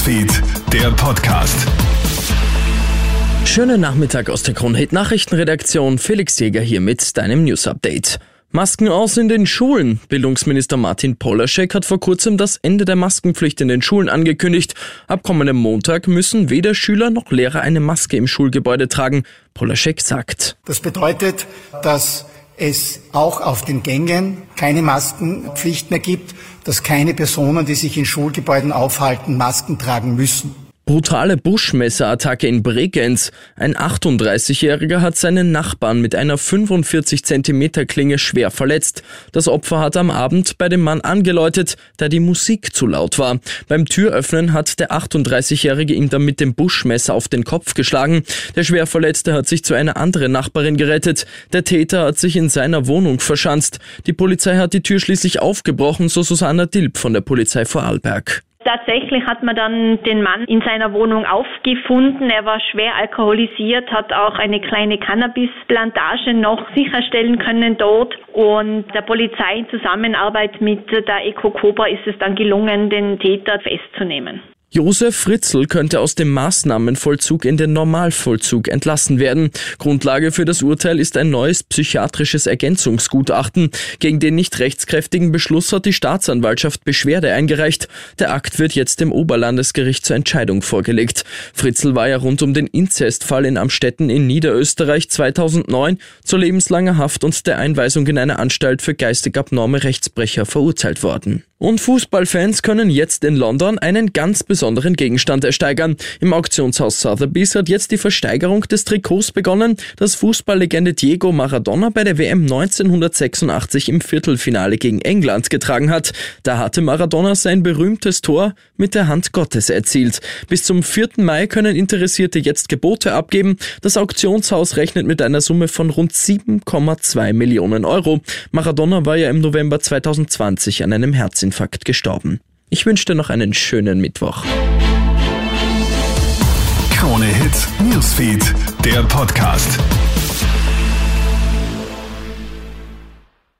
Newsfeed, der Podcast. Schönen Nachmittag aus der Kronhit Nachrichtenredaktion. Felix Jäger hier mit deinem News Update. Masken aus in den Schulen. Bildungsminister Martin Polaschek hat vor kurzem das Ende der Maskenpflicht in den Schulen angekündigt. Ab kommendem Montag müssen weder Schüler noch Lehrer eine Maske im Schulgebäude tragen. Polaschek sagt. Das bedeutet, dass es auch auf den Gängen keine Maskenpflicht mehr gibt, dass keine Personen, die sich in Schulgebäuden aufhalten, Masken tragen müssen. Brutale Buschmesserattacke in Bregenz. Ein 38-Jähriger hat seinen Nachbarn mit einer 45 cm Klinge schwer verletzt. Das Opfer hat am Abend bei dem Mann angeläutet, da die Musik zu laut war. Beim Türöffnen hat der 38-Jährige ihm dann mit dem Buschmesser auf den Kopf geschlagen. Der Schwerverletzte hat sich zu einer anderen Nachbarin gerettet. Der Täter hat sich in seiner Wohnung verschanzt. Die Polizei hat die Tür schließlich aufgebrochen, so Susanna Dilp von der Polizei Vorarlberg. Tatsächlich hat man dann den Mann in seiner Wohnung aufgefunden. Er war schwer alkoholisiert, hat auch eine kleine Cannabisplantage noch sicherstellen können dort. Und der Polizei in Zusammenarbeit mit der Eco Cobra ist es dann gelungen, den Täter festzunehmen. Josef Fritzl könnte aus dem Maßnahmenvollzug in den Normalvollzug entlassen werden. Grundlage für das Urteil ist ein neues psychiatrisches Ergänzungsgutachten. Gegen den nicht rechtskräftigen Beschluss hat die Staatsanwaltschaft Beschwerde eingereicht. Der Akt wird jetzt dem Oberlandesgericht zur Entscheidung vorgelegt. Fritzl war ja rund um den Inzestfall in Amstetten in Niederösterreich 2009 zu lebenslanger Haft und der Einweisung in eine Anstalt für geistig abnorme Rechtsbrecher verurteilt worden. Und Fußballfans können jetzt in London einen ganz besonderen Gegenstand ersteigern. Im Auktionshaus Sotheby's hat jetzt die Versteigerung des Trikots begonnen, das Fußballlegende Diego Maradona bei der WM 1986 im Viertelfinale gegen England getragen hat. Da hatte Maradona sein berühmtes Tor mit der Hand Gottes erzielt. Bis zum 4. Mai können Interessierte jetzt Gebote abgeben. Das Auktionshaus rechnet mit einer Summe von rund 7,2 Millionen Euro. Maradona war ja im November 2020 an einem Herzinfarkt Herzinfarkt gestorben. Ich wünsche dir noch einen schönen Mittwoch. Krone Hits, Newsfeed, der Podcast.